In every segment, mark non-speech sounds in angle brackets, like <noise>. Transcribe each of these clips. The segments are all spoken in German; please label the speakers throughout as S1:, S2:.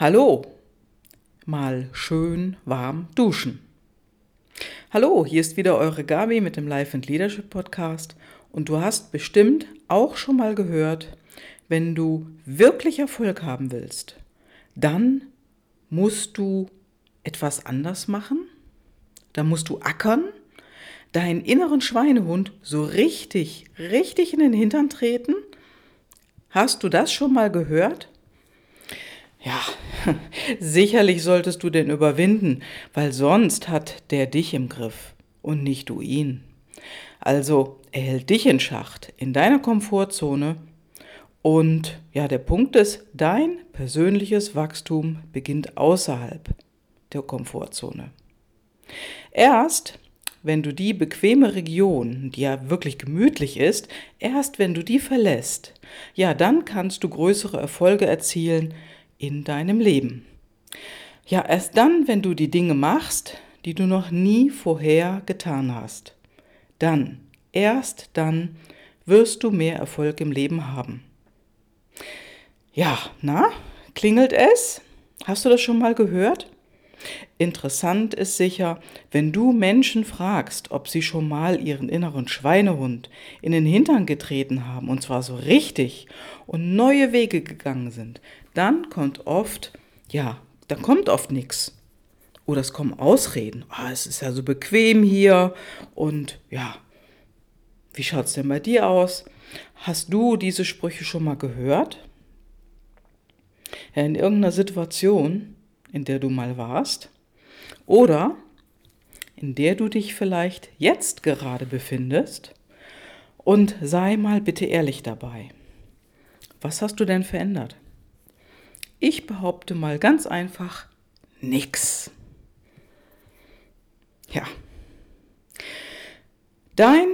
S1: Hallo, mal schön warm duschen. Hallo, hier ist wieder eure Gabi mit dem Life and Leadership Podcast und du hast bestimmt auch schon mal gehört, wenn du wirklich Erfolg haben willst, dann musst du etwas anders machen, dann musst du ackern, deinen inneren Schweinehund so richtig, richtig in den Hintern treten. Hast du das schon mal gehört? Ja, <laughs> sicherlich solltest du den überwinden, weil sonst hat der dich im Griff und nicht du ihn. Also, er hält dich in Schacht, in deiner Komfortzone. Und ja, der Punkt ist, dein persönliches Wachstum beginnt außerhalb der Komfortzone. Erst wenn du die bequeme Region, die ja wirklich gemütlich ist, erst wenn du die verlässt, ja, dann kannst du größere Erfolge erzielen, in deinem Leben. Ja, erst dann, wenn du die Dinge machst, die du noch nie vorher getan hast. Dann, erst dann wirst du mehr Erfolg im Leben haben. Ja, na, klingelt es? Hast du das schon mal gehört? Interessant ist sicher, wenn du Menschen fragst, ob sie schon mal ihren inneren Schweinehund in den Hintern getreten haben, und zwar so richtig, und neue Wege gegangen sind, dann kommt oft, ja, da kommt oft nichts. Oder es kommen Ausreden. Ah, es ist ja so bequem hier und ja, wie schaut es denn bei dir aus? Hast du diese Sprüche schon mal gehört? Ja, in irgendeiner Situation, in der du mal warst? Oder in der du dich vielleicht jetzt gerade befindest? Und sei mal bitte ehrlich dabei. Was hast du denn verändert? Ich behaupte mal ganz einfach nix. Ja. Dein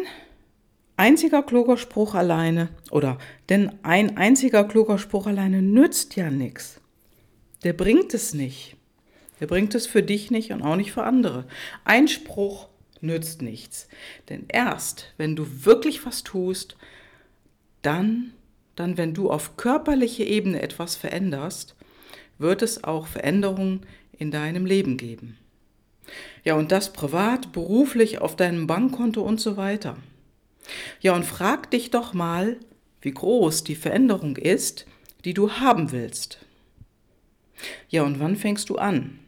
S1: einziger kluger Spruch alleine oder denn ein einziger kluger Spruch alleine nützt ja nichts. Der bringt es nicht. Der bringt es für dich nicht und auch nicht für andere. Ein Spruch nützt nichts. Denn erst, wenn du wirklich was tust, dann, dann, wenn du auf körperlicher Ebene etwas veränderst, wird es auch Veränderungen in deinem Leben geben. Ja, und das privat, beruflich, auf deinem Bankkonto und so weiter. Ja, und frag dich doch mal, wie groß die Veränderung ist, die du haben willst. Ja, und wann fängst du an?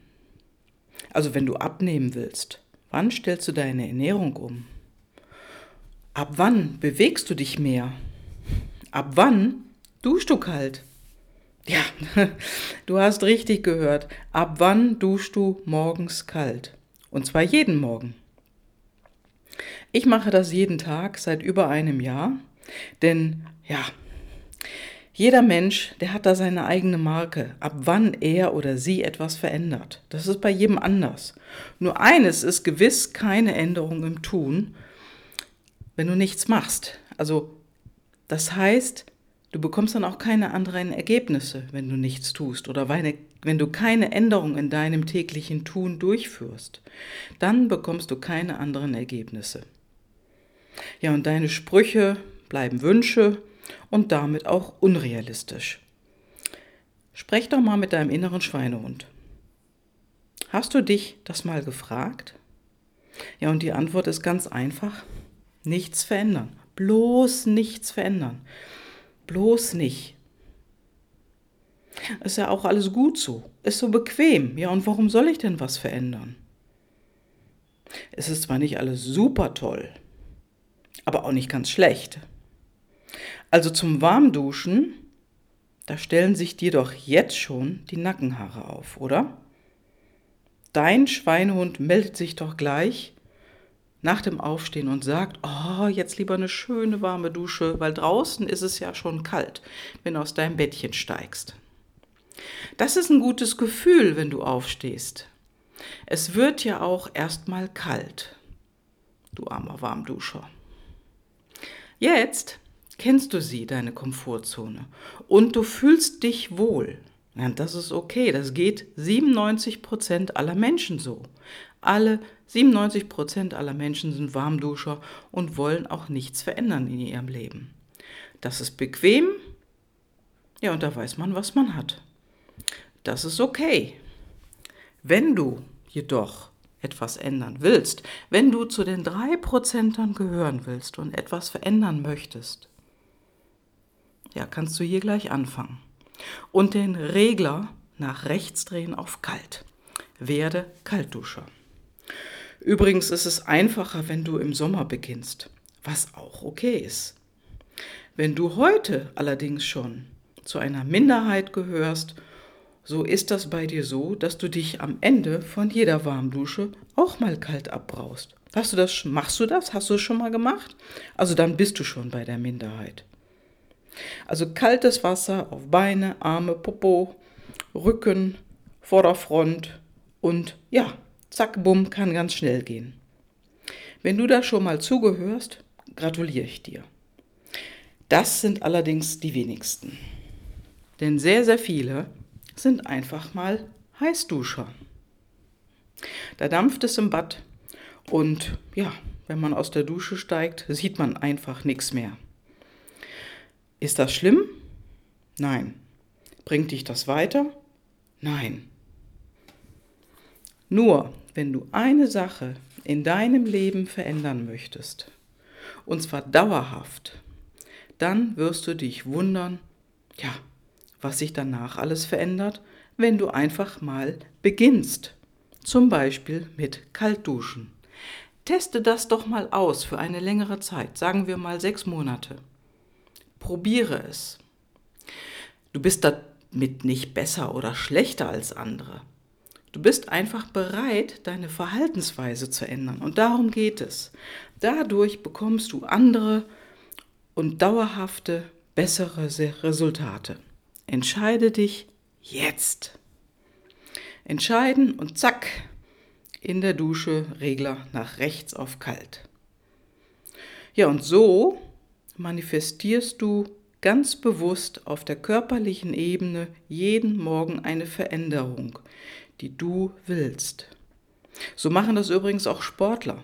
S1: Also wenn du abnehmen willst, wann stellst du deine Ernährung um? Ab wann bewegst du dich mehr? Ab wann duschst du kalt? Ja, <laughs> du hast richtig gehört. Ab wann duschst du morgens kalt? Und zwar jeden Morgen. Ich mache das jeden Tag seit über einem Jahr, denn ja, jeder Mensch, der hat da seine eigene Marke, ab wann er oder sie etwas verändert. Das ist bei jedem anders. Nur eines ist gewiss keine Änderung im Tun, wenn du nichts machst. Also das heißt, Du bekommst dann auch keine anderen Ergebnisse, wenn du nichts tust oder wenn du keine Änderung in deinem täglichen Tun durchführst. Dann bekommst du keine anderen Ergebnisse. Ja, und deine Sprüche bleiben Wünsche und damit auch unrealistisch. Sprech doch mal mit deinem inneren Schweinehund. Hast du dich das mal gefragt? Ja, und die Antwort ist ganz einfach. Nichts verändern. Bloß nichts verändern. Bloß nicht. Ist ja auch alles gut so. Ist so bequem. Ja, und warum soll ich denn was verändern? Es ist zwar nicht alles super toll, aber auch nicht ganz schlecht. Also zum Warmduschen, da stellen sich dir doch jetzt schon die Nackenhaare auf, oder? Dein Schweinehund meldet sich doch gleich, nach dem Aufstehen und sagt, oh, jetzt lieber eine schöne warme Dusche, weil draußen ist es ja schon kalt, wenn du aus deinem Bettchen steigst. Das ist ein gutes Gefühl, wenn du aufstehst. Es wird ja auch erstmal kalt, du armer Warmduscher. Jetzt kennst du sie, deine Komfortzone, und du fühlst dich wohl. Ja, das ist okay, das geht 97 Prozent aller Menschen so. Alle 97 Prozent aller Menschen sind Warmduscher und wollen auch nichts verändern in ihrem Leben. Das ist bequem, ja, und da weiß man, was man hat. das ist okay. Wenn du jedoch etwas ändern willst, wenn du zu den drei Prozentern gehören willst und etwas verändern möchtest, ja, kannst du hier gleich anfangen. Und den Regler nach rechts drehen auf kalt. Werde Kaltduscher. Übrigens ist es einfacher, wenn du im Sommer beginnst, was auch okay ist. Wenn du heute allerdings schon zu einer Minderheit gehörst, so ist das bei dir so, dass du dich am Ende von jeder Warmdusche auch mal kalt abbraust. Hast du das, machst du das? Hast du es schon mal gemacht? Also dann bist du schon bei der Minderheit. Also kaltes Wasser auf Beine, Arme, Popo, Rücken, Vorderfront und ja, zack, bumm, kann ganz schnell gehen. Wenn du da schon mal zugehörst, gratuliere ich dir. Das sind allerdings die wenigsten. Denn sehr, sehr viele sind einfach mal Heißduscher. Da dampft es im Bad und ja, wenn man aus der Dusche steigt, sieht man einfach nichts mehr. Ist das schlimm? Nein. Bringt dich das weiter? Nein. Nur wenn du eine Sache in deinem Leben verändern möchtest, und zwar dauerhaft, dann wirst du dich wundern, ja, was sich danach alles verändert, wenn du einfach mal beginnst. Zum Beispiel mit Kaltduschen. Teste das doch mal aus für eine längere Zeit, sagen wir mal sechs Monate. Probiere es. Du bist damit nicht besser oder schlechter als andere. Du bist einfach bereit, deine Verhaltensweise zu ändern. Und darum geht es. Dadurch bekommst du andere und dauerhafte, bessere Resultate. Entscheide dich jetzt. Entscheiden und zack, in der Dusche Regler nach rechts auf kalt. Ja, und so manifestierst du ganz bewusst auf der körperlichen Ebene jeden Morgen eine Veränderung, die du willst. So machen das übrigens auch Sportler.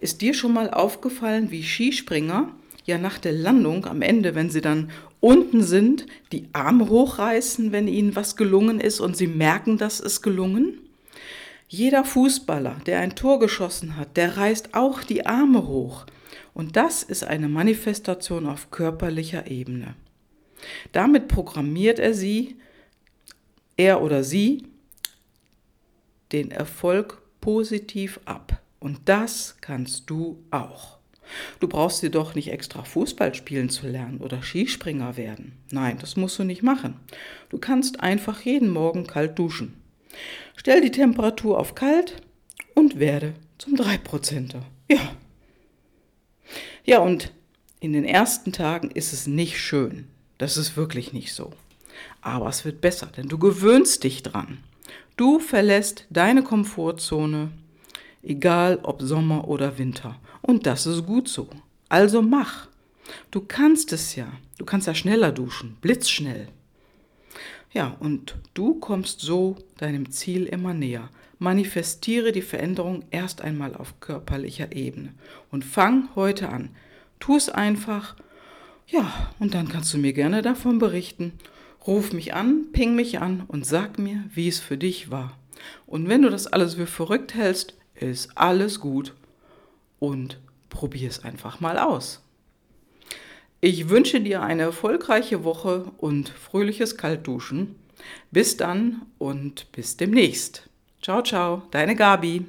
S1: Ist dir schon mal aufgefallen, wie Skispringer ja nach der Landung am Ende, wenn sie dann unten sind, die Arme hochreißen, wenn ihnen was gelungen ist und sie merken, dass es gelungen? Jeder Fußballer, der ein Tor geschossen hat, der reißt auch die Arme hoch. Und das ist eine Manifestation auf körperlicher Ebene. Damit programmiert er sie, er oder sie, den Erfolg positiv ab. Und das kannst du auch. Du brauchst dir doch nicht extra Fußball spielen zu lernen oder Skispringer werden. Nein, das musst du nicht machen. Du kannst einfach jeden Morgen kalt duschen. Stell die Temperatur auf kalt und werde zum Dreiprozenter. Ja, ja, und in den ersten Tagen ist es nicht schön. Das ist wirklich nicht so. Aber es wird besser, denn du gewöhnst dich dran. Du verlässt deine Komfortzone, egal ob Sommer oder Winter. Und das ist gut so. Also mach. Du kannst es ja. Du kannst ja schneller duschen, blitzschnell. Ja, und du kommst so deinem Ziel immer näher. Manifestiere die Veränderung erst einmal auf körperlicher Ebene und fang heute an. Tu es einfach. Ja, und dann kannst du mir gerne davon berichten. Ruf mich an, ping mich an und sag mir, wie es für dich war. Und wenn du das alles für verrückt hältst, ist alles gut. Und probier es einfach mal aus. Ich wünsche dir eine erfolgreiche Woche und fröhliches Kaltduschen. Bis dann und bis demnächst. Ciao, ciao, deine Gabi.